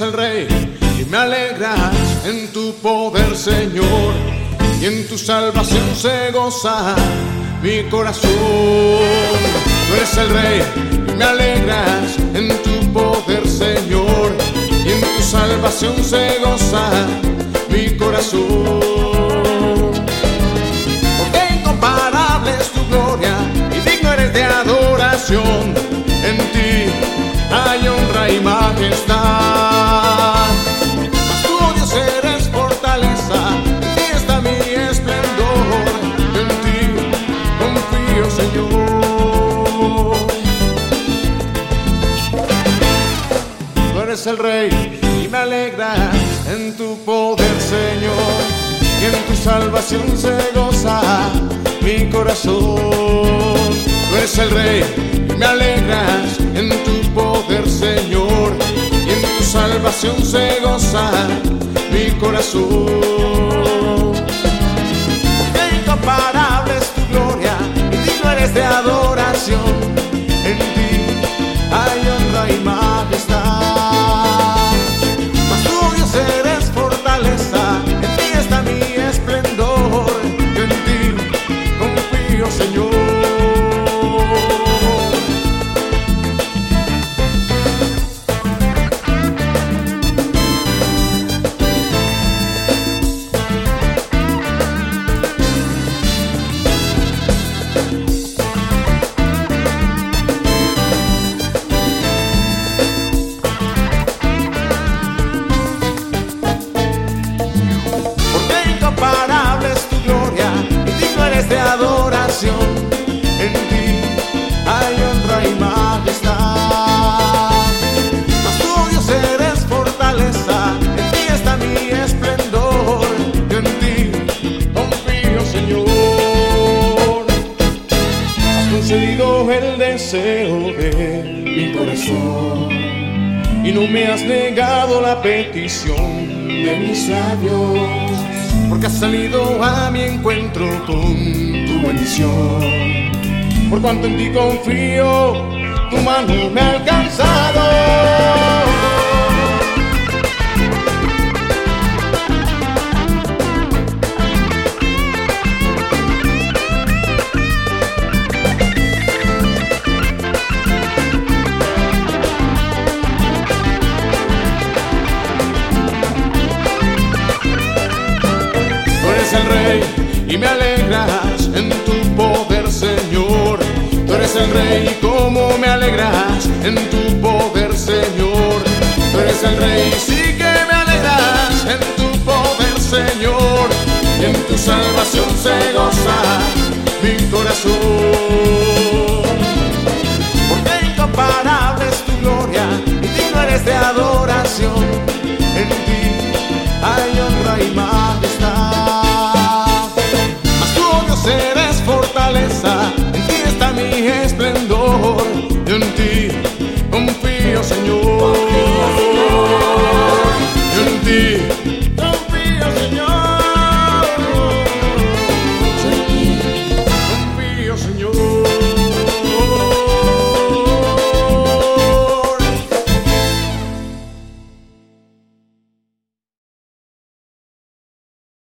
el rey y me alegras en tu poder, Señor, y en tu salvación se goza mi corazón. Tú eres el rey y me alegras en tu poder, Señor, y en tu salvación se goza mi corazón. Porque incomparable es tu gloria y digno eres de adoración. En ti hay honra y majestad. Eres el rey y me alegra en tu poder, Señor. Y en tu salvación se goza mi corazón. Tú eres el rey y me alegras en tu poder, Señor. Y en tu salvación se goza mi corazón. De adoración. En ti hay honra y majestad. Mas tú, Dios, eres fortaleza, en ti está mi esplendor. En ti confío, Señor. Has concedido el deseo de mi corazón y no me has negado la petición de mis labios, porque has salido a mi encuentro con tu bendición. Por cuanto en ti confío, tu mano me ha alcanzado. Me alegras en tu poder, Señor. Tú eres el rey y cómo me alegras en tu poder, Señor. Tú eres el rey sí que me alegras en tu poder, Señor. Y en tu salvación se goza mi corazón.